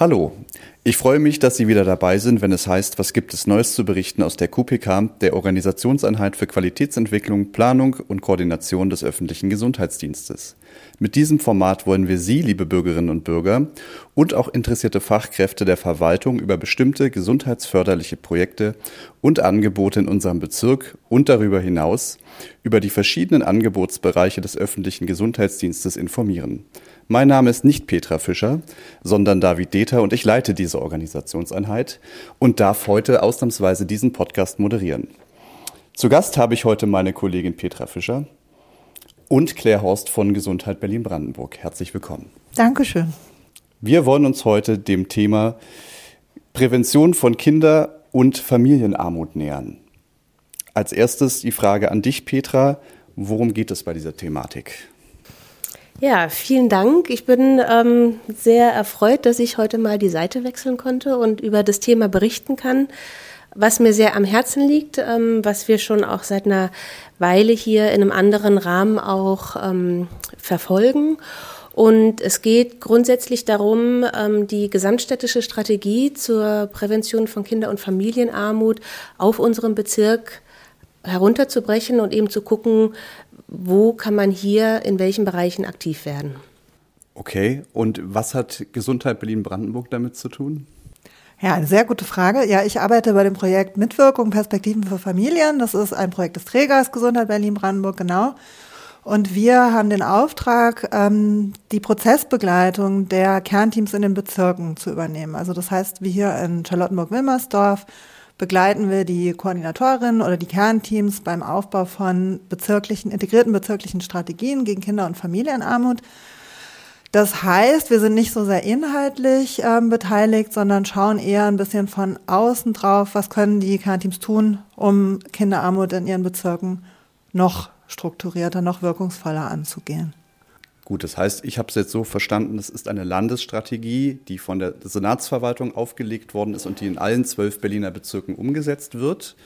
Hallo, ich freue mich, dass Sie wieder dabei sind, wenn es heißt, was gibt es Neues zu berichten aus der QPK, der Organisationseinheit für Qualitätsentwicklung, Planung und Koordination des öffentlichen Gesundheitsdienstes. Mit diesem Format wollen wir Sie, liebe Bürgerinnen und Bürger, und auch interessierte Fachkräfte der Verwaltung über bestimmte gesundheitsförderliche Projekte und Angebote in unserem Bezirk und darüber hinaus über die verschiedenen Angebotsbereiche des öffentlichen Gesundheitsdienstes informieren. Mein Name ist nicht Petra Fischer, sondern David Deter und ich leite diese Organisationseinheit und darf heute ausnahmsweise diesen Podcast moderieren. Zu Gast habe ich heute meine Kollegin Petra Fischer und Claire Horst von Gesundheit Berlin-Brandenburg. Herzlich willkommen. Dankeschön. Wir wollen uns heute dem Thema Prävention von Kinder- und Familienarmut nähern. Als erstes die Frage an dich, Petra. Worum geht es bei dieser Thematik? Ja, vielen Dank. Ich bin ähm, sehr erfreut, dass ich heute mal die Seite wechseln konnte und über das Thema berichten kann, was mir sehr am Herzen liegt, ähm, was wir schon auch seit einer Weile hier in einem anderen Rahmen auch ähm, verfolgen. Und es geht grundsätzlich darum, ähm, die gesamtstädtische Strategie zur Prävention von Kinder- und Familienarmut auf unserem Bezirk herunterzubrechen und eben zu gucken, wo kann man hier in welchen Bereichen aktiv werden. Okay, und was hat Gesundheit Berlin-Brandenburg damit zu tun? Ja, eine sehr gute Frage. Ja, ich arbeite bei dem Projekt Mitwirkung Perspektiven für Familien. Das ist ein Projekt des Trägers Gesundheit Berlin-Brandenburg, genau. Und wir haben den Auftrag, ähm, die Prozessbegleitung der Kernteams in den Bezirken zu übernehmen. Also das heißt, wie hier in Charlottenburg-Wilmersdorf begleiten wir die Koordinatorinnen oder die Kernteams beim Aufbau von bezirklichen, integrierten bezirklichen Strategien gegen Kinder- und Familienarmut. Das heißt, wir sind nicht so sehr inhaltlich ähm, beteiligt, sondern schauen eher ein bisschen von außen drauf, was können die Kernteams tun, um Kinderarmut in ihren Bezirken noch strukturierter, noch wirkungsvoller anzugehen. Gut, das heißt, ich habe es jetzt so verstanden, es ist eine Landesstrategie, die von der Senatsverwaltung aufgelegt worden ist und die in allen zwölf Berliner Bezirken umgesetzt wird.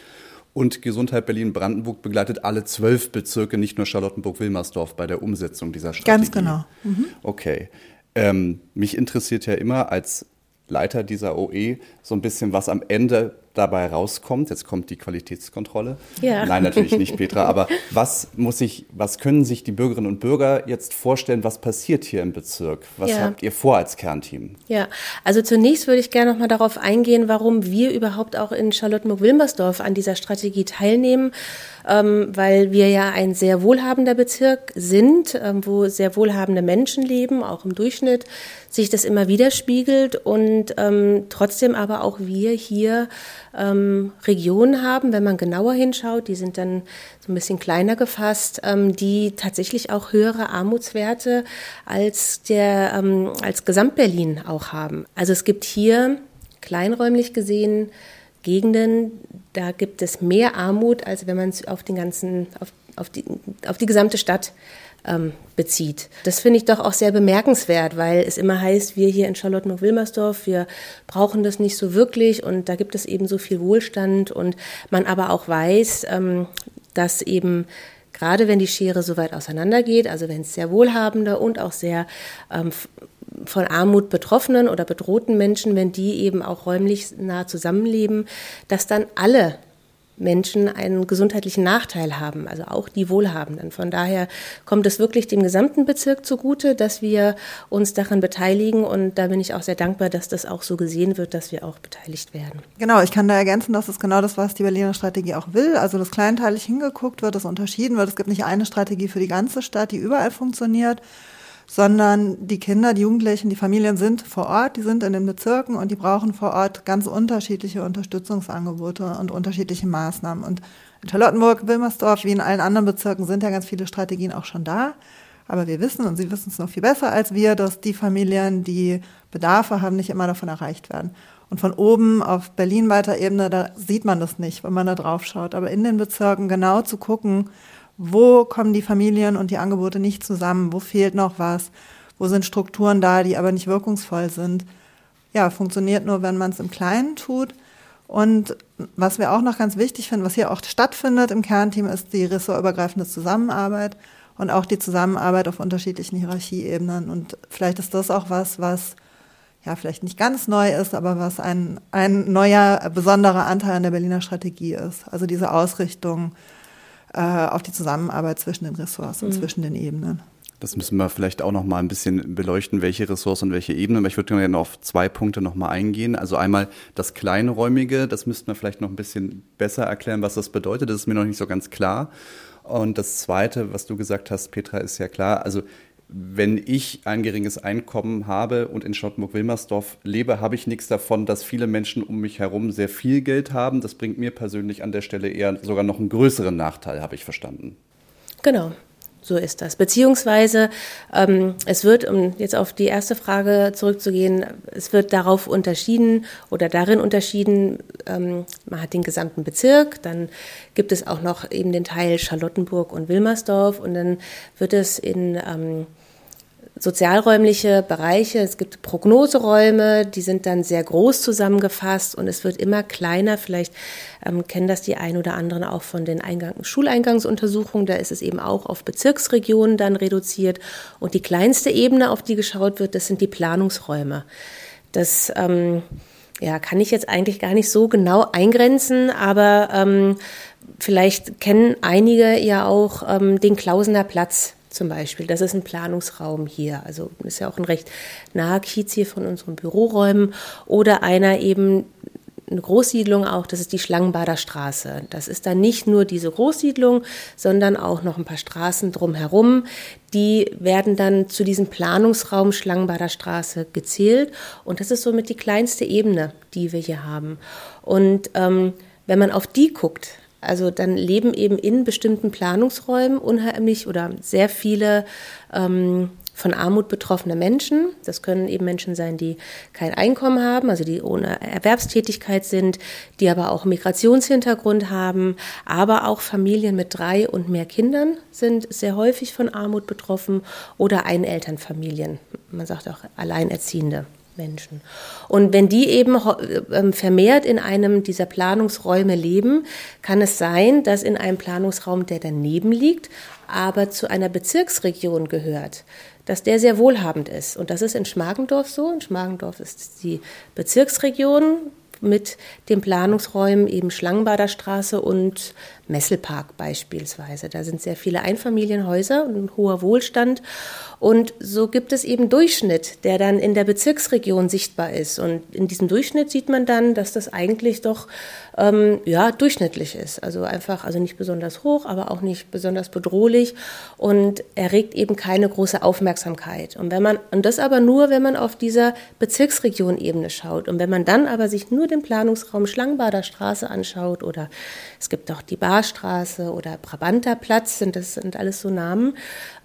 Und Gesundheit Berlin-Brandenburg begleitet alle zwölf Bezirke, nicht nur Charlottenburg-Wilmersdorf, bei der Umsetzung dieser Strategie. Ganz genau. Mhm. Okay. Ähm, mich interessiert ja immer als Leiter dieser OE so ein bisschen, was am Ende dabei rauskommt. Jetzt kommt die Qualitätskontrolle. Ja. Nein, natürlich nicht, Petra. Aber was muss ich, was können sich die Bürgerinnen und Bürger jetzt vorstellen, was passiert hier im Bezirk? Was ja. habt ihr vor als Kernteam? Ja, also zunächst würde ich gerne noch mal darauf eingehen, warum wir überhaupt auch in Charlottenburg-Wilmersdorf an dieser Strategie teilnehmen ähm, weil wir ja ein sehr wohlhabender Bezirk sind, ähm, wo sehr wohlhabende Menschen leben, auch im Durchschnitt sich das immer widerspiegelt und ähm, trotzdem aber auch wir hier ähm, Regionen haben, wenn man genauer hinschaut, die sind dann so ein bisschen kleiner gefasst, ähm, die tatsächlich auch höhere Armutswerte als der ähm, als Gesamtberlin auch haben. Also es gibt hier kleinräumlich gesehen Gegenden, da gibt es mehr Armut, als wenn man es auf den ganzen, auf, auf, die, auf die gesamte Stadt ähm, bezieht. Das finde ich doch auch sehr bemerkenswert, weil es immer heißt, wir hier in Charlottenburg-Wilmersdorf, wir brauchen das nicht so wirklich und da gibt es eben so viel Wohlstand und man aber auch weiß, ähm, dass eben gerade wenn die Schere so weit auseinandergeht, also wenn es sehr wohlhabende und auch sehr ähm, von Armut betroffenen oder bedrohten Menschen, wenn die eben auch räumlich nah zusammenleben, dass dann alle Menschen einen gesundheitlichen Nachteil haben, also auch die Wohlhabenden. Von daher kommt es wirklich dem gesamten Bezirk zugute, dass wir uns daran beteiligen und da bin ich auch sehr dankbar, dass das auch so gesehen wird, dass wir auch beteiligt werden. Genau, ich kann da ergänzen, das ist genau das, was die Berliner Strategie auch will. Also, dass kleinteilig hingeguckt wird, dass unterschieden wird. Es gibt nicht eine Strategie für die ganze Stadt, die überall funktioniert sondern die Kinder, die Jugendlichen, die Familien sind vor Ort, die sind in den Bezirken und die brauchen vor Ort ganz unterschiedliche Unterstützungsangebote und unterschiedliche Maßnahmen. Und in Charlottenburg, Wilmersdorf, wie in allen anderen Bezirken sind ja ganz viele Strategien auch schon da. Aber wir wissen, und Sie wissen es noch viel besser als wir, dass die Familien, die Bedarfe haben, nicht immer davon erreicht werden. Und von oben auf Berlin weiter Ebene, da sieht man das nicht, wenn man da drauf schaut. Aber in den Bezirken genau zu gucken, wo kommen die Familien und die Angebote nicht zusammen? Wo fehlt noch was? Wo sind Strukturen da, die aber nicht wirkungsvoll sind? Ja, funktioniert nur, wenn man es im Kleinen tut. Und was wir auch noch ganz wichtig finden, was hier auch stattfindet im Kernteam, ist die ressortübergreifende Zusammenarbeit und auch die Zusammenarbeit auf unterschiedlichen Hierarchieebenen. Und vielleicht ist das auch was, was ja vielleicht nicht ganz neu ist, aber was ein, ein neuer, besonderer Anteil an der Berliner Strategie ist. Also diese Ausrichtung auf die Zusammenarbeit zwischen den Ressorts mhm. und zwischen den Ebenen. Das müssen wir vielleicht auch noch mal ein bisschen beleuchten, welche Ressourcen und welche Ebenen. Aber ich würde gerne auf zwei Punkte noch mal eingehen. Also einmal das Kleinräumige, das müssten wir vielleicht noch ein bisschen besser erklären, was das bedeutet. Das ist mir noch nicht so ganz klar. Und das Zweite, was du gesagt hast, Petra, ist ja klar. Also wenn ich ein geringes Einkommen habe und in Charlottenburg-Wilmersdorf lebe, habe ich nichts davon, dass viele Menschen um mich herum sehr viel Geld haben. Das bringt mir persönlich an der Stelle eher sogar noch einen größeren Nachteil, habe ich verstanden. Genau. So ist das. Beziehungsweise ähm, es wird, um jetzt auf die erste Frage zurückzugehen, es wird darauf unterschieden oder darin unterschieden, ähm, man hat den gesamten Bezirk, dann gibt es auch noch eben den Teil Charlottenburg und Wilmersdorf und dann wird es in ähm, sozialräumliche Bereiche, es gibt Prognoseräume, die sind dann sehr groß zusammengefasst und es wird immer kleiner. Vielleicht ähm, kennen das die ein oder anderen auch von den Eingang Schuleingangsuntersuchungen. Da ist es eben auch auf Bezirksregionen dann reduziert. Und die kleinste Ebene, auf die geschaut wird, das sind die Planungsräume. Das ähm, ja, kann ich jetzt eigentlich gar nicht so genau eingrenzen, aber ähm, vielleicht kennen einige ja auch ähm, den Klausener Platz zum Beispiel. Das ist ein Planungsraum hier. Also ist ja auch ein recht naher Kiez hier von unseren Büroräumen. Oder einer eben eine Großsiedlung auch, das ist die Schlangenbader Straße. Das ist dann nicht nur diese Großsiedlung, sondern auch noch ein paar Straßen drumherum. Die werden dann zu diesem Planungsraum Schlangenbader Straße gezählt. Und das ist somit die kleinste Ebene, die wir hier haben. Und ähm, wenn man auf die guckt, also dann leben eben in bestimmten Planungsräumen unheimlich oder sehr viele ähm, von Armut betroffene Menschen. Das können eben Menschen sein, die kein Einkommen haben, also die ohne Erwerbstätigkeit sind, die aber auch Migrationshintergrund haben, aber auch Familien mit drei und mehr Kindern sind sehr häufig von Armut betroffen oder Einelternfamilien. Man sagt auch Alleinerziehende. Menschen. Und wenn die eben ähm, vermehrt in einem dieser Planungsräume leben, kann es sein, dass in einem Planungsraum, der daneben liegt, aber zu einer Bezirksregion gehört, dass der sehr wohlhabend ist. Und das ist in Schmargendorf so. In Schmargendorf ist die Bezirksregion mit den Planungsräumen eben Schlangenbader Straße und Messelpark beispielsweise. Da sind sehr viele Einfamilienhäuser und ein hoher Wohlstand. Und so gibt es eben Durchschnitt, der dann in der Bezirksregion sichtbar ist. Und in diesem Durchschnitt sieht man dann, dass das eigentlich doch ähm, ja durchschnittlich ist. Also einfach, also nicht besonders hoch, aber auch nicht besonders bedrohlich und erregt eben keine große Aufmerksamkeit. Und wenn man und das aber nur, wenn man auf dieser Bezirksregion-Ebene schaut. Und wenn man dann aber sich nur den Planungsraum Schlangenbader Straße anschaut oder es gibt auch die Barstraße oder Brabanterplatz, sind das sind alles so Namen,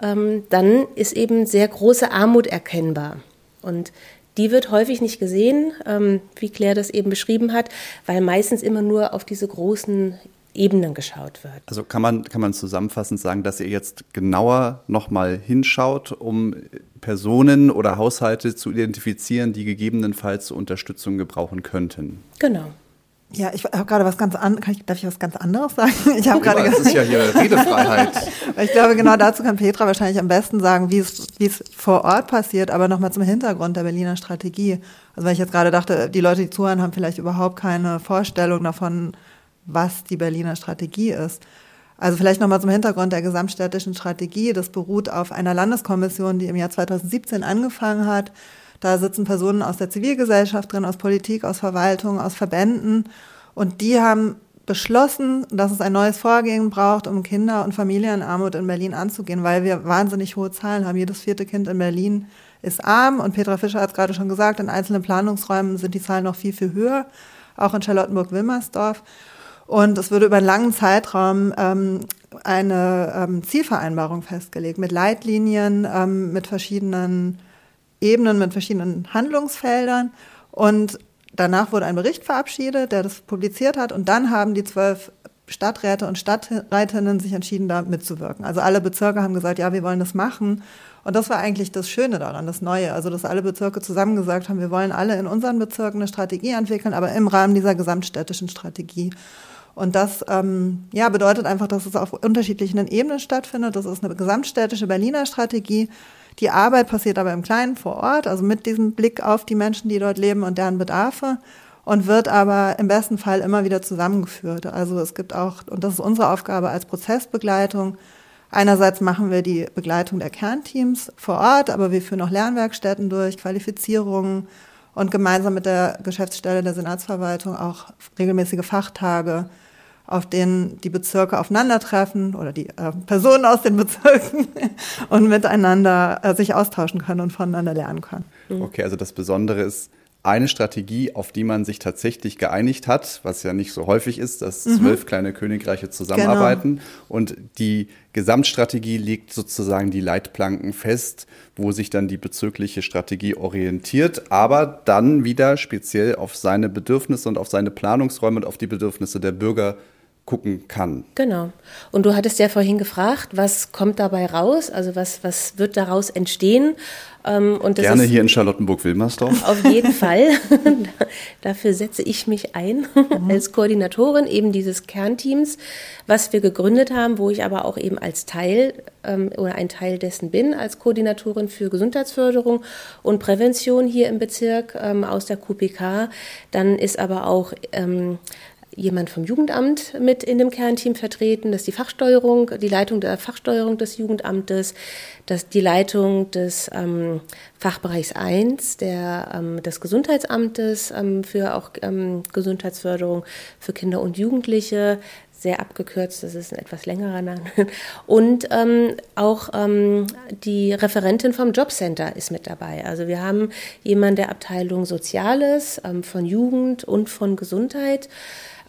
ähm, dann ist eben eben sehr große Armut erkennbar. Und die wird häufig nicht gesehen, ähm, wie Claire das eben beschrieben hat, weil meistens immer nur auf diese großen Ebenen geschaut wird. Also kann man, kann man zusammenfassend sagen, dass ihr jetzt genauer nochmal hinschaut, um Personen oder Haushalte zu identifizieren, die gegebenenfalls Unterstützung gebrauchen könnten? Genau. Ja, ich habe gerade was ganz anderes. Darf ich was ganz anderes sagen? Ich habe gerade. Das ist ja hier Redefreiheit. ich glaube, genau dazu kann Petra wahrscheinlich am besten sagen, wie es wie es vor Ort passiert. Aber nochmal zum Hintergrund der Berliner Strategie. Also weil ich jetzt gerade dachte, die Leute, die zuhören, haben vielleicht überhaupt keine Vorstellung davon, was die Berliner Strategie ist. Also vielleicht nochmal zum Hintergrund der gesamtstädtischen Strategie. Das beruht auf einer Landeskommission, die im Jahr 2017 angefangen hat da sitzen Personen aus der Zivilgesellschaft drin, aus Politik, aus Verwaltung, aus Verbänden. Und die haben beschlossen, dass es ein neues Vorgehen braucht, um Kinder- und Familienarmut in Berlin anzugehen, weil wir wahnsinnig hohe Zahlen haben. Jedes vierte Kind in Berlin ist arm und Petra Fischer hat es gerade schon gesagt, in einzelnen Planungsräumen sind die Zahlen noch viel, viel höher, auch in Charlottenburg-Wilmersdorf. Und es würde über einen langen Zeitraum ähm, eine ähm, Zielvereinbarung festgelegt mit Leitlinien, ähm, mit verschiedenen Ebenen mit verschiedenen Handlungsfeldern. Und danach wurde ein Bericht verabschiedet, der das publiziert hat. Und dann haben die zwölf Stadträte und Stadträtinnen sich entschieden, da mitzuwirken. Also alle Bezirke haben gesagt, ja, wir wollen das machen. Und das war eigentlich das Schöne daran, das Neue. Also, dass alle Bezirke zusammen gesagt haben, wir wollen alle in unseren Bezirken eine Strategie entwickeln, aber im Rahmen dieser gesamtstädtischen Strategie. Und das ähm, ja, bedeutet einfach, dass es auf unterschiedlichen Ebenen stattfindet. Das ist eine gesamtstädtische Berliner Strategie. Die Arbeit passiert aber im Kleinen vor Ort, also mit diesem Blick auf die Menschen, die dort leben und deren Bedarfe und wird aber im besten Fall immer wieder zusammengeführt. Also es gibt auch, und das ist unsere Aufgabe als Prozessbegleitung, Einerseits machen wir die Begleitung der Kernteams vor Ort, aber wir führen auch Lernwerkstätten durch, Qualifizierungen und gemeinsam mit der Geschäftsstelle der Senatsverwaltung auch regelmäßige Fachtage, auf denen die Bezirke aufeinandertreffen oder die äh, Personen aus den Bezirken und miteinander äh, sich austauschen können und voneinander lernen können. Okay, also das Besondere ist, eine Strategie, auf die man sich tatsächlich geeinigt hat, was ja nicht so häufig ist, dass mhm. zwölf kleine Königreiche zusammenarbeiten. Genau. Und die Gesamtstrategie legt sozusagen die Leitplanken fest, wo sich dann die bezügliche Strategie orientiert, aber dann wieder speziell auf seine Bedürfnisse und auf seine Planungsräume und auf die Bedürfnisse der Bürger gucken kann. Genau. Und du hattest ja vorhin gefragt, was kommt dabei raus? Also was, was wird daraus entstehen? Ähm, und Gerne hier in Charlottenburg-Wilmersdorf. Auf jeden Fall. Dafür setze ich mich ein mhm. als Koordinatorin eben dieses Kernteams, was wir gegründet haben, wo ich aber auch eben als Teil ähm, oder ein Teil dessen bin, als Koordinatorin für Gesundheitsförderung und Prävention hier im Bezirk ähm, aus der QPK. Dann ist aber auch jemand vom Jugendamt mit in dem Kernteam vertreten. Das ist die Fachsteuerung, die Leitung der Fachsteuerung des Jugendamtes, das die Leitung des ähm, Fachbereichs 1 der, ähm, des Gesundheitsamtes ähm, für auch ähm, Gesundheitsförderung für Kinder und Jugendliche, sehr abgekürzt, das ist ein etwas längerer Name. Und ähm, auch ähm, die Referentin vom Jobcenter ist mit dabei. Also wir haben jemanden der Abteilung Soziales, ähm, von Jugend und von Gesundheit.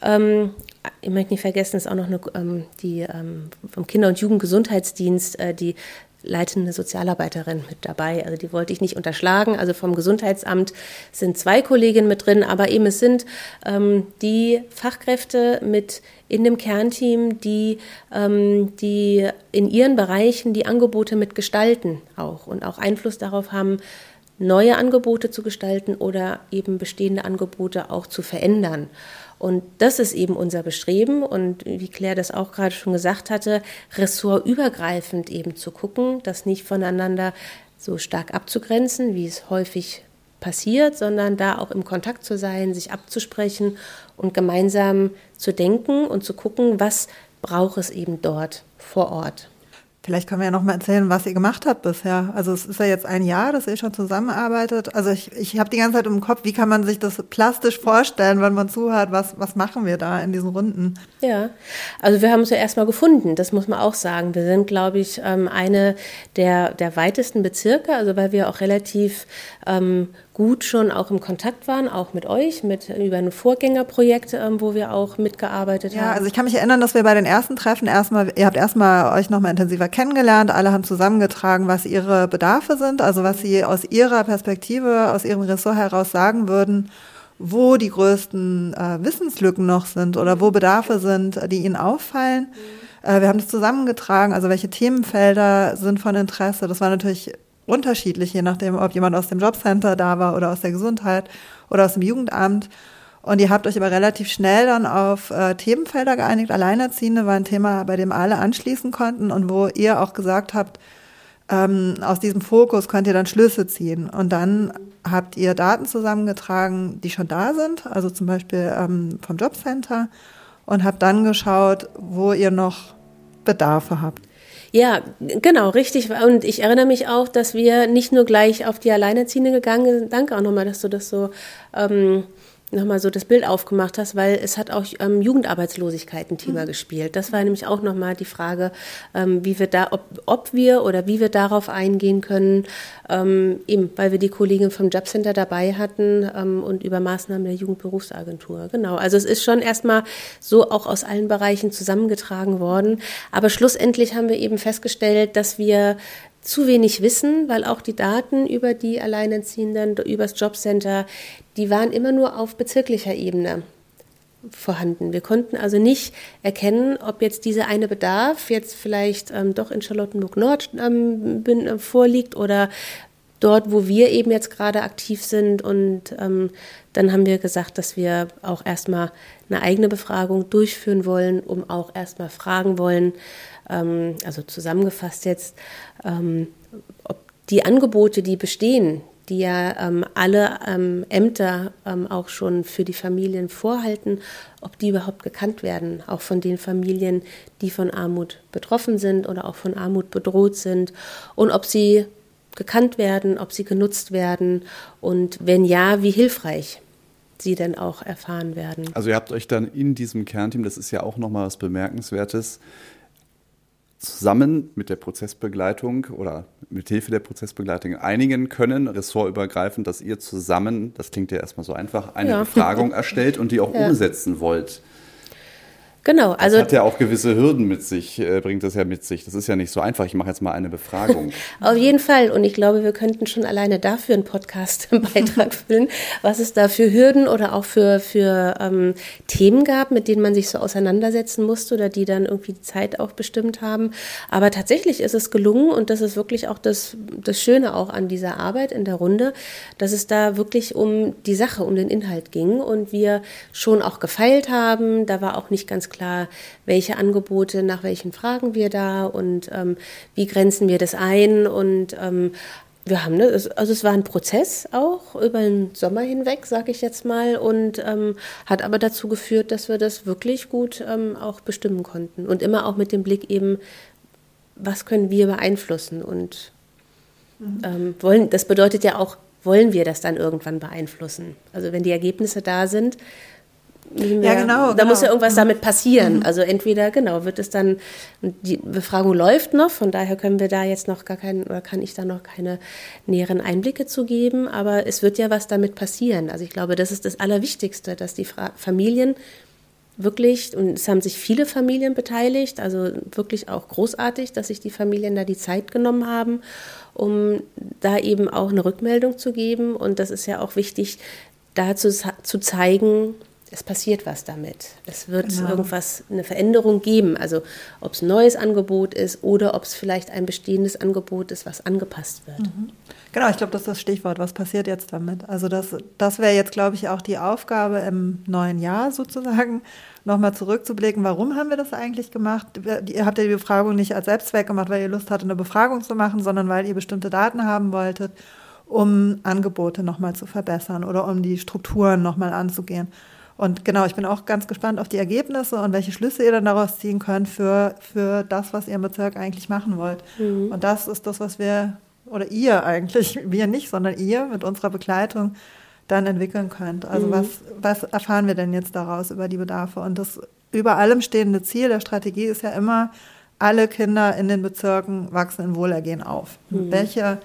Ähm, ich möchte nicht vergessen, ist auch noch eine, ähm, die ähm, vom Kinder- und Jugendgesundheitsdienst, äh, die leitende Sozialarbeiterin mit dabei. Also die wollte ich nicht unterschlagen. Also vom Gesundheitsamt sind zwei Kolleginnen mit drin, aber eben es sind ähm, die Fachkräfte mit in dem Kernteam, die, ähm, die in ihren Bereichen die Angebote mitgestalten auch und auch Einfluss darauf haben, neue Angebote zu gestalten oder eben bestehende Angebote auch zu verändern. Und das ist eben unser Bestreben und wie Claire das auch gerade schon gesagt hatte, ressortübergreifend eben zu gucken, das nicht voneinander so stark abzugrenzen, wie es häufig passiert, sondern da auch im Kontakt zu sein, sich abzusprechen und gemeinsam zu denken und zu gucken, was braucht es eben dort vor Ort. Vielleicht können wir ja noch mal erzählen, was ihr gemacht habt bisher. Also es ist ja jetzt ein Jahr, dass ihr schon zusammenarbeitet. Also ich, ich habe die ganze Zeit im Kopf, wie kann man sich das plastisch vorstellen, wenn man zuhört, was, was machen wir da in diesen Runden? Ja, also wir haben uns ja erstmal gefunden, das muss man auch sagen. Wir sind, glaube ich, ähm, eine der, der weitesten Bezirke, also weil wir auch relativ ähm, gut schon auch im Kontakt waren, auch mit euch, mit über ein Vorgängerprojekt, ähm, wo wir auch mitgearbeitet ja, haben. Ja, also ich kann mich erinnern, dass wir bei den ersten Treffen erstmal, ihr habt erstmal euch nochmal intensiver kennengelernt, alle haben zusammengetragen, was ihre Bedarfe sind, also was sie aus ihrer Perspektive, aus ihrem Ressort heraus sagen würden, wo die größten äh, Wissenslücken noch sind oder wo Bedarfe sind, die ihnen auffallen. Mhm. Äh, wir haben das zusammengetragen, also welche Themenfelder sind von Interesse. Das war natürlich unterschiedlich, je nachdem, ob jemand aus dem Jobcenter da war oder aus der Gesundheit oder aus dem Jugendamt. Und ihr habt euch aber relativ schnell dann auf äh, Themenfelder geeinigt. Alleinerziehende war ein Thema, bei dem alle anschließen konnten und wo ihr auch gesagt habt, ähm, aus diesem Fokus könnt ihr dann Schlüsse ziehen. Und dann habt ihr Daten zusammengetragen, die schon da sind, also zum Beispiel ähm, vom Jobcenter, und habt dann geschaut, wo ihr noch Bedarfe habt. Ja, genau, richtig. Und ich erinnere mich auch, dass wir nicht nur gleich auf die Alleinerziehende gegangen sind. Danke auch nochmal, dass du das so ähm, nochmal so das Bild aufgemacht hast, weil es hat auch ähm, Jugendarbeitslosigkeit ein Thema mhm. gespielt. Das war nämlich auch nochmal die Frage, ähm, wie wir da, ob, ob wir oder wie wir darauf eingehen können, ähm, eben, weil wir die Kollegin vom Jobcenter dabei hatten ähm, und über Maßnahmen der Jugendberufsagentur. Genau. Also es ist schon erstmal so auch aus allen Bereichen zusammengetragen worden. Aber schlussendlich haben wir eben festgestellt, dass wir zu wenig wissen, weil auch die Daten über die Alleinerziehenden, über das Jobcenter, die waren immer nur auf bezirklicher Ebene vorhanden. Wir konnten also nicht erkennen, ob jetzt dieser eine Bedarf jetzt vielleicht ähm, doch in Charlottenburg Nord ähm, äh, vorliegt oder dort, wo wir eben jetzt gerade aktiv sind. Und ähm, dann haben wir gesagt, dass wir auch erstmal eine eigene Befragung durchführen wollen, um auch erstmal fragen wollen, ähm, also zusammengefasst jetzt, ähm, ob die Angebote, die bestehen, die ja ähm, alle ähm, Ämter ähm, auch schon für die Familien vorhalten, ob die überhaupt gekannt werden, auch von den Familien, die von Armut betroffen sind oder auch von Armut bedroht sind und ob sie gekannt werden, ob sie genutzt werden und wenn ja, wie hilfreich sie denn auch erfahren werden. Also ihr habt euch dann in diesem Kernteam, das ist ja auch nochmal was Bemerkenswertes, zusammen mit der Prozessbegleitung oder mit Hilfe der Prozessbegleitung einigen können, ressortübergreifend, dass ihr zusammen, das klingt ja erstmal so einfach, eine ja. Befragung erstellt und die auch ja. umsetzen wollt. Genau, also. Das hat ja auch gewisse Hürden mit sich, äh, bringt das ja mit sich. Das ist ja nicht so einfach. Ich mache jetzt mal eine Befragung. Auf jeden Fall. Und ich glaube, wir könnten schon alleine dafür einen Podcast-Beitrag füllen, was es da für Hürden oder auch für, für ähm, Themen gab, mit denen man sich so auseinandersetzen musste oder die dann irgendwie die Zeit auch bestimmt haben. Aber tatsächlich ist es gelungen und das ist wirklich auch das, das Schöne auch an dieser Arbeit in der Runde, dass es da wirklich um die Sache, um den Inhalt ging und wir schon auch gefeilt haben. Da war auch nicht ganz klar, klar, welche Angebote, nach welchen fragen wir da und ähm, wie grenzen wir das ein und ähm, wir haben, ne, also es war ein Prozess auch über den Sommer hinweg, sage ich jetzt mal, und ähm, hat aber dazu geführt, dass wir das wirklich gut ähm, auch bestimmen konnten und immer auch mit dem Blick eben, was können wir beeinflussen und mhm. ähm, wollen. Das bedeutet ja auch, wollen wir das dann irgendwann beeinflussen? Also wenn die Ergebnisse da sind, ja, genau. Da genau. muss ja irgendwas damit passieren. Mhm. Also entweder, genau, wird es dann, die Befragung läuft noch, von daher können wir da jetzt noch gar keinen, oder kann ich da noch keine näheren Einblicke zu geben, aber es wird ja was damit passieren. Also ich glaube, das ist das Allerwichtigste, dass die Fra Familien wirklich, und es haben sich viele Familien beteiligt, also wirklich auch großartig, dass sich die Familien da die Zeit genommen haben, um da eben auch eine Rückmeldung zu geben. Und das ist ja auch wichtig, da zu, zu zeigen, es passiert was damit. Es wird genau. irgendwas, eine Veränderung geben. Also ob es ein neues Angebot ist oder ob es vielleicht ein bestehendes Angebot ist, was angepasst wird. Mhm. Genau, ich glaube, das ist das Stichwort. Was passiert jetzt damit? Also das, das wäre jetzt, glaube ich, auch die Aufgabe im neuen Jahr sozusagen, nochmal zurückzublicken. Warum haben wir das eigentlich gemacht? Ihr habt ja die Befragung nicht als Selbstzweck gemacht, weil ihr Lust hattet, eine Befragung zu machen, sondern weil ihr bestimmte Daten haben wolltet, um Angebote nochmal zu verbessern oder um die Strukturen nochmal anzugehen. Und genau, ich bin auch ganz gespannt auf die Ergebnisse und welche Schlüsse ihr dann daraus ziehen könnt für, für das, was ihr im Bezirk eigentlich machen wollt. Mhm. Und das ist das, was wir, oder ihr eigentlich, wir nicht, sondern ihr mit unserer Begleitung dann entwickeln könnt. Also mhm. was, was erfahren wir denn jetzt daraus über die Bedarfe? Und das über allem stehende Ziel der Strategie ist ja immer, alle Kinder in den Bezirken wachsen in Wohlergehen auf. Mhm. Welche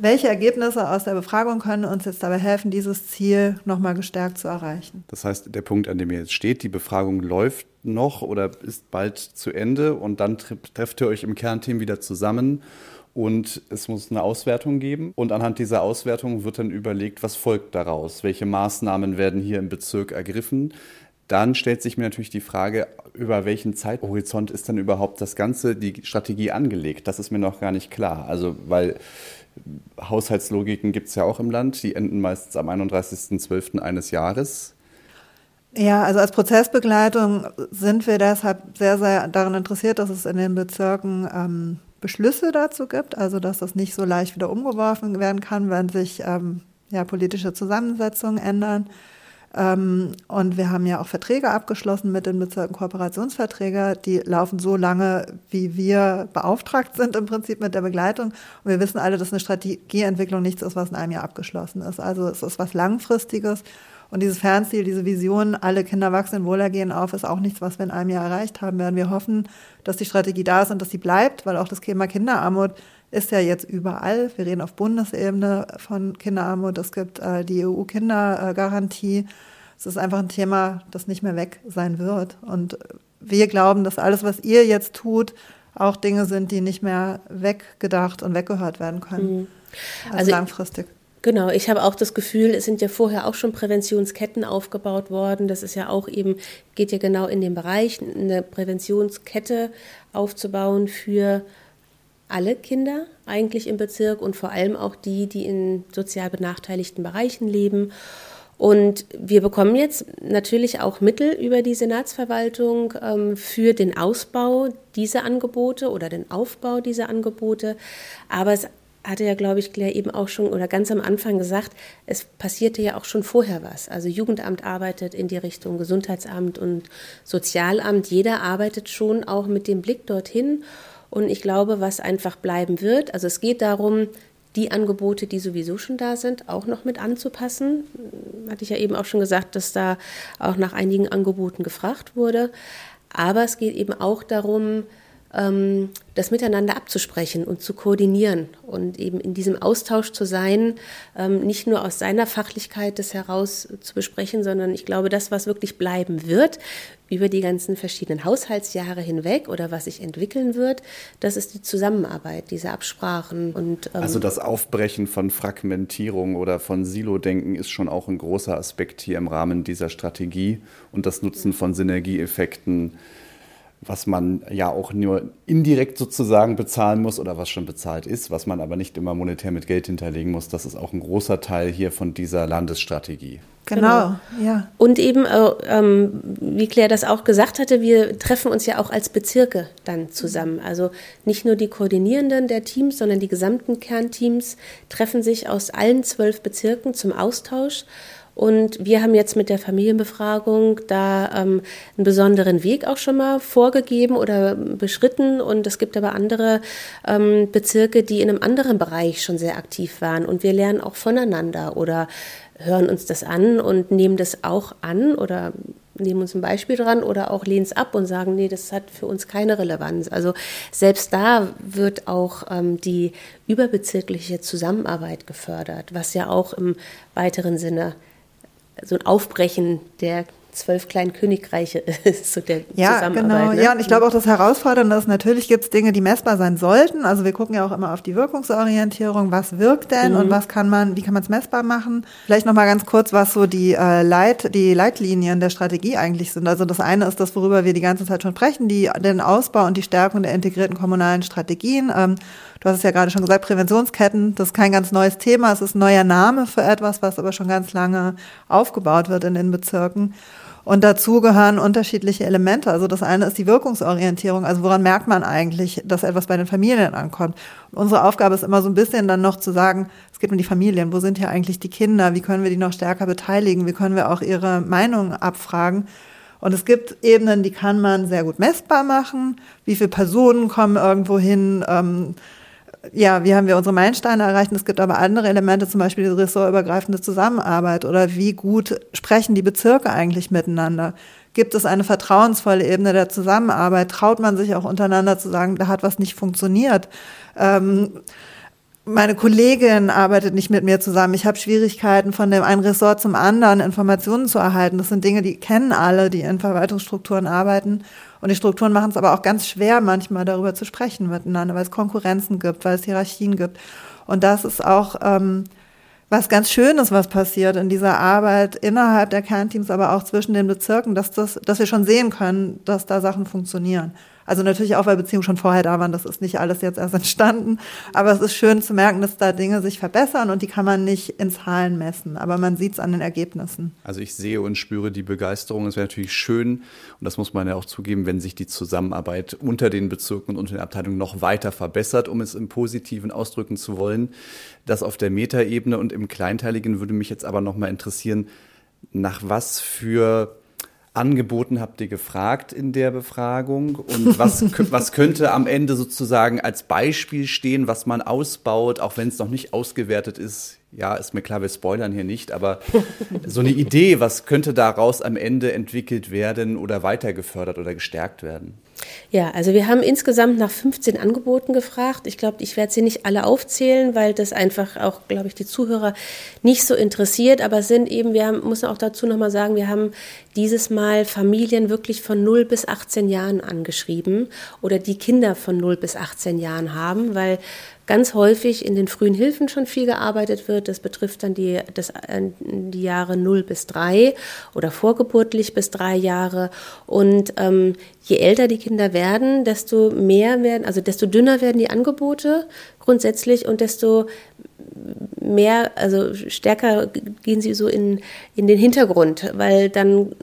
welche Ergebnisse aus der Befragung können uns jetzt dabei helfen, dieses Ziel nochmal gestärkt zu erreichen? Das heißt, der Punkt, an dem ihr jetzt steht, die Befragung läuft noch oder ist bald zu Ende und dann trefft ihr euch im Kernteam wieder zusammen und es muss eine Auswertung geben. Und anhand dieser Auswertung wird dann überlegt, was folgt daraus, welche Maßnahmen werden hier im Bezirk ergriffen. Dann stellt sich mir natürlich die Frage, über welchen Zeithorizont ist denn überhaupt das Ganze, die Strategie angelegt? Das ist mir noch gar nicht klar. Also, weil Haushaltslogiken gibt es ja auch im Land, die enden meistens am 31.12. eines Jahres. Ja, also als Prozessbegleitung sind wir deshalb sehr, sehr daran interessiert, dass es in den Bezirken ähm, Beschlüsse dazu gibt, also dass das nicht so leicht wieder umgeworfen werden kann, wenn sich ähm, ja, politische Zusammensetzungen ändern. Ähm, und wir haben ja auch Verträge abgeschlossen mit den Bezirken, Kooperationsverträge, die laufen so lange, wie wir beauftragt sind im Prinzip mit der Begleitung. Und wir wissen alle, dass eine Strategieentwicklung nichts ist, was in einem Jahr abgeschlossen ist. Also es ist was Langfristiges. Und dieses Fernziel, diese Vision, alle Kinder wachsen in Wohlergehen auf, ist auch nichts, was wir in einem Jahr erreicht haben werden. Wir hoffen, dass die Strategie da ist und dass sie bleibt, weil auch das Thema Kinderarmut ist ja jetzt überall. Wir reden auf Bundesebene von Kinderarmut. Es gibt äh, die EU-Kindergarantie. Es ist einfach ein Thema, das nicht mehr weg sein wird. Und wir glauben, dass alles, was ihr jetzt tut, auch Dinge sind, die nicht mehr weggedacht und weggehört werden können. Mhm. Also, also langfristig. Genau, ich habe auch das Gefühl, es sind ja vorher auch schon Präventionsketten aufgebaut worden. Das ist ja auch eben, geht ja genau in den Bereich, eine Präventionskette aufzubauen für alle Kinder eigentlich im Bezirk und vor allem auch die, die in sozial benachteiligten Bereichen leben. Und wir bekommen jetzt natürlich auch Mittel über die Senatsverwaltung ähm, für den Ausbau dieser Angebote oder den Aufbau dieser Angebote. Aber es hatte ja, glaube ich, Claire eben auch schon oder ganz am Anfang gesagt, es passierte ja auch schon vorher was. Also Jugendamt arbeitet in die Richtung Gesundheitsamt und Sozialamt. Jeder arbeitet schon auch mit dem Blick dorthin. Und ich glaube, was einfach bleiben wird, also es geht darum, die Angebote, die sowieso schon da sind, auch noch mit anzupassen. Hatte ich ja eben auch schon gesagt, dass da auch nach einigen Angeboten gefragt wurde. Aber es geht eben auch darum, das miteinander abzusprechen und zu koordinieren und eben in diesem Austausch zu sein, ähm, nicht nur aus seiner Fachlichkeit das heraus zu besprechen, sondern ich glaube, das, was wirklich bleiben wird über die ganzen verschiedenen Haushaltsjahre hinweg oder was sich entwickeln wird, das ist die Zusammenarbeit, diese Absprachen und ähm also das Aufbrechen von Fragmentierung oder von Silo-Denken ist schon auch ein großer Aspekt hier im Rahmen dieser Strategie und das Nutzen von Synergieeffekten was man ja auch nur indirekt sozusagen bezahlen muss oder was schon bezahlt ist, was man aber nicht immer monetär mit Geld hinterlegen muss. Das ist auch ein großer Teil hier von dieser Landesstrategie. Genau, genau. ja. Und eben, äh, ähm, wie Claire das auch gesagt hatte, wir treffen uns ja auch als Bezirke dann zusammen. Also nicht nur die Koordinierenden der Teams, sondern die gesamten Kernteams treffen sich aus allen zwölf Bezirken zum Austausch und wir haben jetzt mit der Familienbefragung da ähm, einen besonderen Weg auch schon mal vorgegeben oder beschritten. Und es gibt aber andere ähm, Bezirke, die in einem anderen Bereich schon sehr aktiv waren. Und wir lernen auch voneinander oder hören uns das an und nehmen das auch an oder nehmen uns ein Beispiel dran oder auch lehnen es ab und sagen, nee, das hat für uns keine Relevanz. Also selbst da wird auch ähm, die überbezirkliche Zusammenarbeit gefördert, was ja auch im weiteren Sinne so ein Aufbrechen der zwölf kleinen Königreiche ist, so der ja, Zusammenarbeit. Genau. Ne? Ja, und ich glaube auch das Herausfordernde ist, natürlich gibt es Dinge, die messbar sein sollten. Also wir gucken ja auch immer auf die Wirkungsorientierung. Was wirkt denn mhm. und was kann man, wie kann man es messbar machen? Vielleicht nochmal ganz kurz, was so die, äh, Leit, die Leitlinien der Strategie eigentlich sind. Also das eine ist das, worüber wir die ganze Zeit schon sprechen, die, den Ausbau und die Stärkung der integrierten kommunalen Strategien. Ähm, Du hast es ja gerade schon gesagt, Präventionsketten, das ist kein ganz neues Thema, es ist ein neuer Name für etwas, was aber schon ganz lange aufgebaut wird in den Bezirken. Und dazu gehören unterschiedliche Elemente. Also das eine ist die Wirkungsorientierung. Also woran merkt man eigentlich, dass etwas bei den Familien ankommt? Und unsere Aufgabe ist immer so ein bisschen dann noch zu sagen, es geht um die Familien. Wo sind hier eigentlich die Kinder? Wie können wir die noch stärker beteiligen? Wie können wir auch ihre Meinung abfragen? Und es gibt Ebenen, die kann man sehr gut messbar machen. Wie viele Personen kommen irgendwo hin? Ähm, ja, wie haben wir unsere Meilensteine erreicht? Es gibt aber andere Elemente, zum Beispiel die ressortübergreifende Zusammenarbeit oder wie gut sprechen die Bezirke eigentlich miteinander? Gibt es eine vertrauensvolle Ebene der Zusammenarbeit? Traut man sich auch untereinander zu sagen, da hat was nicht funktioniert? Ähm, meine Kollegin arbeitet nicht mit mir zusammen. Ich habe Schwierigkeiten, von dem einen Ressort zum anderen Informationen zu erhalten. Das sind Dinge, die kennen alle, die in Verwaltungsstrukturen arbeiten. Und die Strukturen machen es aber auch ganz schwer, manchmal darüber zu sprechen miteinander, weil es Konkurrenzen gibt, weil es Hierarchien gibt. Und das ist auch ähm, was ganz Schönes, was passiert in dieser Arbeit innerhalb der Kernteams, aber auch zwischen den Bezirken, dass, das, dass wir schon sehen können, dass da Sachen funktionieren. Also natürlich auch, weil Beziehungen schon vorher da waren, das ist nicht alles jetzt erst entstanden. Aber es ist schön zu merken, dass da Dinge sich verbessern und die kann man nicht in Zahlen messen, aber man sieht es an den Ergebnissen. Also ich sehe und spüre die Begeisterung. Es wäre natürlich schön, und das muss man ja auch zugeben, wenn sich die Zusammenarbeit unter den Bezirken und unter den Abteilungen noch weiter verbessert, um es im Positiven ausdrücken zu wollen. Das auf der Metaebene und im Kleinteiligen würde mich jetzt aber nochmal interessieren, nach was für Angeboten habt ihr gefragt in der Befragung und was, was könnte am Ende sozusagen als Beispiel stehen, was man ausbaut, auch wenn es noch nicht ausgewertet ist? Ja, ist mir klar, wir spoilern hier nicht, aber so eine Idee, was könnte daraus am Ende entwickelt werden oder weiter gefördert oder gestärkt werden? Ja, also wir haben insgesamt nach 15 Angeboten gefragt. Ich glaube, ich werde sie nicht alle aufzählen, weil das einfach auch, glaube ich, die Zuhörer nicht so interessiert. Aber sind eben, wir haben, muss auch dazu nochmal sagen, wir haben dieses Mal Familien wirklich von 0 bis 18 Jahren angeschrieben oder die Kinder von 0 bis 18 Jahren haben, weil ganz häufig in den frühen Hilfen schon viel gearbeitet wird. Das betrifft dann die, das, äh, die Jahre 0 bis 3 oder vorgeburtlich bis 3 Jahre. Und ähm, je älter die Kinder werden, desto mehr werden, also desto dünner werden die Angebote grundsätzlich und desto mehr, also stärker gehen sie so in, in den Hintergrund, weil dann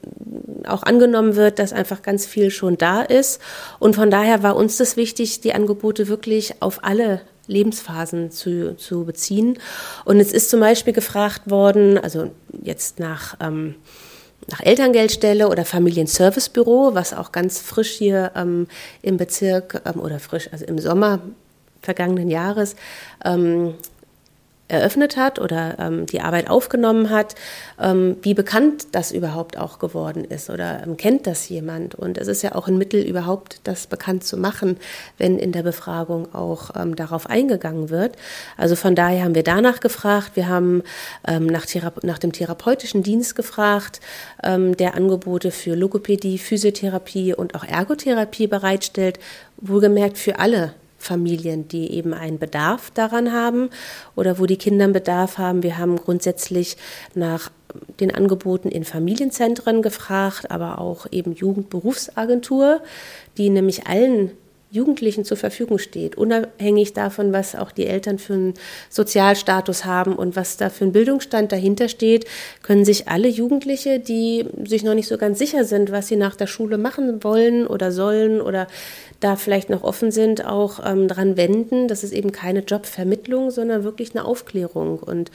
auch angenommen wird, dass einfach ganz viel schon da ist. Und von daher war uns das wichtig, die Angebote wirklich auf alle Lebensphasen zu, zu beziehen. Und es ist zum Beispiel gefragt worden, also jetzt nach, ähm, nach Elterngeldstelle oder Familienservicebüro, was auch ganz frisch hier ähm, im Bezirk ähm, oder frisch, also im Sommer vergangenen Jahres ähm, eröffnet hat oder ähm, die Arbeit aufgenommen hat, ähm, wie bekannt das überhaupt auch geworden ist oder ähm, kennt das jemand. Und es ist ja auch ein Mittel, überhaupt das bekannt zu machen, wenn in der Befragung auch ähm, darauf eingegangen wird. Also von daher haben wir danach gefragt. Wir haben ähm, nach, nach, dem therapeutischen Dienst gefragt, ähm, der Angebote für Logopädie, Physiotherapie und auch Ergotherapie bereitstellt, wohlgemerkt für alle Familien, die eben einen Bedarf daran haben oder wo die Kinder einen Bedarf haben. Wir haben grundsätzlich nach den Angeboten in Familienzentren gefragt, aber auch eben Jugendberufsagentur, die nämlich allen Jugendlichen zur Verfügung steht, unabhängig davon, was auch die Eltern für einen Sozialstatus haben und was da für ein Bildungsstand dahinter steht, können sich alle Jugendliche, die sich noch nicht so ganz sicher sind, was sie nach der Schule machen wollen oder sollen oder da vielleicht noch offen sind, auch ähm, dran wenden. Das ist eben keine Jobvermittlung, sondern wirklich eine Aufklärung. Und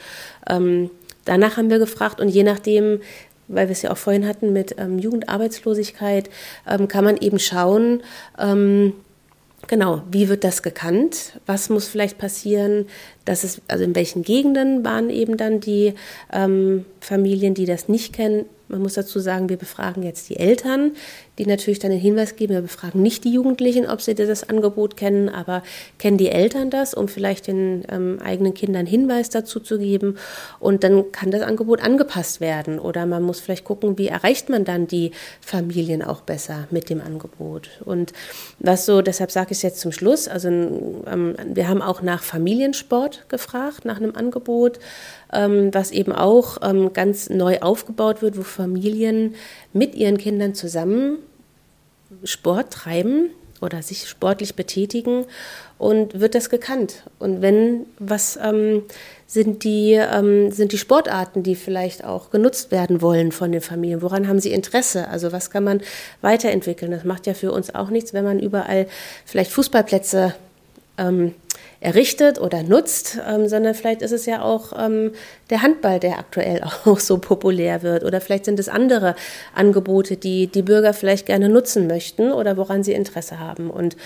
ähm, danach haben wir gefragt und je nachdem, weil wir es ja auch vorhin hatten mit ähm, Jugendarbeitslosigkeit, ähm, kann man eben schauen, ähm, Genau, wie wird das gekannt? Was muss vielleicht passieren? Dass es, also in welchen Gegenden waren eben dann die ähm, Familien, die das nicht kennen, man muss dazu sagen, wir befragen jetzt die Eltern, die natürlich dann den Hinweis geben, wir befragen nicht die Jugendlichen, ob sie das Angebot kennen, aber kennen die Eltern das, um vielleicht den ähm, eigenen Kindern Hinweis dazu zu geben. Und dann kann das Angebot angepasst werden. Oder man muss vielleicht gucken, wie erreicht man dann die Familien auch besser mit dem Angebot. Und was so, deshalb sage ich es jetzt zum Schluss, also ähm, wir haben auch nach Familiensport gefragt, nach einem Angebot ähm, was eben auch ähm, ganz neu aufgebaut wird, wo Familien mit ihren Kindern zusammen Sport treiben oder sich sportlich betätigen und wird das gekannt. Und wenn, was ähm, sind, die, ähm, sind die Sportarten, die vielleicht auch genutzt werden wollen von den Familien? Woran haben sie Interesse? Also was kann man weiterentwickeln? Das macht ja für uns auch nichts, wenn man überall vielleicht Fußballplätze ähm, errichtet oder nutzt, ähm, sondern vielleicht ist es ja auch ähm, der Handball, der aktuell auch so populär wird. Oder vielleicht sind es andere Angebote, die die Bürger vielleicht gerne nutzen möchten oder woran sie Interesse haben. Und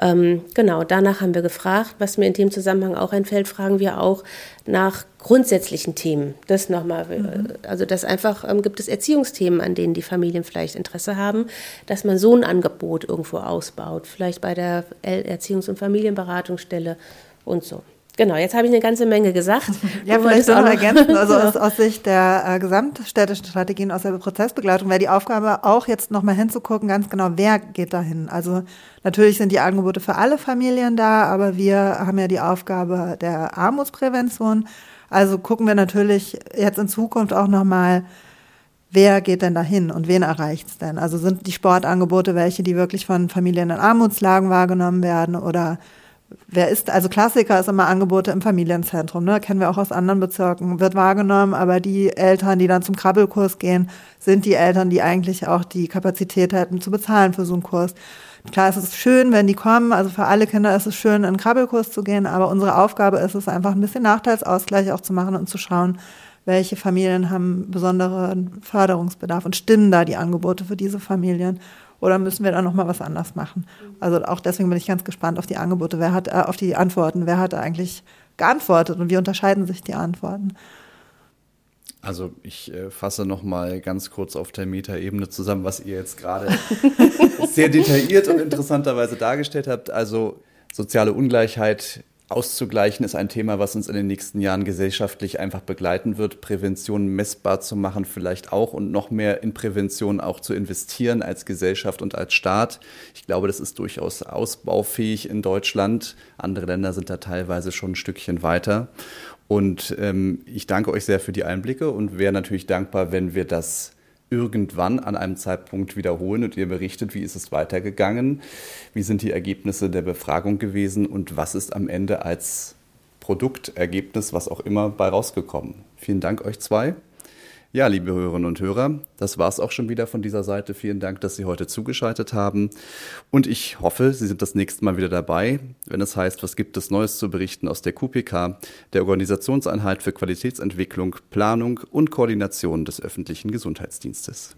ähm, genau, danach haben wir gefragt. Was mir in dem Zusammenhang auch einfällt, fragen wir auch nach grundsätzlichen Themen. Das nochmal, mhm. also das einfach ähm, gibt es Erziehungsthemen, an denen die Familien vielleicht Interesse haben, dass man so ein Angebot irgendwo ausbaut, vielleicht bei der Erziehungs- und Familienberatungsstelle und so. Genau, jetzt habe ich eine ganze Menge gesagt. Ja, vielleicht noch ergänzen. Also aus, aus Sicht der äh, gesamtstädtischen Strategien, aus der Prozessbegleitung wäre die Aufgabe auch jetzt nochmal hinzugucken, ganz genau, wer geht dahin. Also natürlich sind die Angebote für alle Familien da, aber wir haben ja die Aufgabe der Armutsprävention. Also gucken wir natürlich jetzt in Zukunft auch nochmal, wer geht denn dahin und wen erreicht es denn? Also sind die Sportangebote welche, die wirklich von Familien in Armutslagen wahrgenommen werden oder wer ist, also Klassiker ist immer Angebote im Familienzentrum, ne? kennen wir auch aus anderen Bezirken, wird wahrgenommen, aber die Eltern, die dann zum Krabbelkurs gehen, sind die Eltern, die eigentlich auch die Kapazität hätten zu bezahlen für so einen Kurs. Klar, es ist schön, wenn die kommen, also für alle Kinder ist es schön, in einen Krabbelkurs zu gehen, aber unsere Aufgabe ist es einfach ein bisschen Nachteilsausgleich auch zu machen und zu schauen, welche Familien haben besonderen Förderungsbedarf und stimmen da die Angebote für diese Familien oder müssen wir da noch mal was anders machen? Also auch deswegen bin ich ganz gespannt auf die Angebote, wer hat äh, auf die Antworten, wer hat eigentlich geantwortet und wie unterscheiden sich die Antworten? Also ich äh, fasse noch mal ganz kurz auf der Metaebene zusammen, was ihr jetzt gerade sehr detailliert und interessanterweise dargestellt habt. Also soziale Ungleichheit auszugleichen, ist ein Thema, was uns in den nächsten Jahren gesellschaftlich einfach begleiten wird. Prävention messbar zu machen vielleicht auch und noch mehr in Prävention auch zu investieren als Gesellschaft und als Staat. Ich glaube, das ist durchaus ausbaufähig in Deutschland. Andere Länder sind da teilweise schon ein Stückchen weiter. Und ähm, ich danke euch sehr für die Einblicke und wäre natürlich dankbar, wenn wir das irgendwann an einem Zeitpunkt wiederholen und ihr berichtet, wie ist es weitergegangen, wie sind die Ergebnisse der Befragung gewesen und was ist am Ende als Produktergebnis, was auch immer, bei rausgekommen. Vielen Dank euch zwei. Ja, liebe Hörerinnen und Hörer, das war es auch schon wieder von dieser Seite. Vielen Dank, dass Sie heute zugeschaltet haben. Und ich hoffe, Sie sind das nächste Mal wieder dabei, wenn es heißt, was gibt es Neues zu berichten aus der QPK, der Organisationseinheit für Qualitätsentwicklung, Planung und Koordination des öffentlichen Gesundheitsdienstes.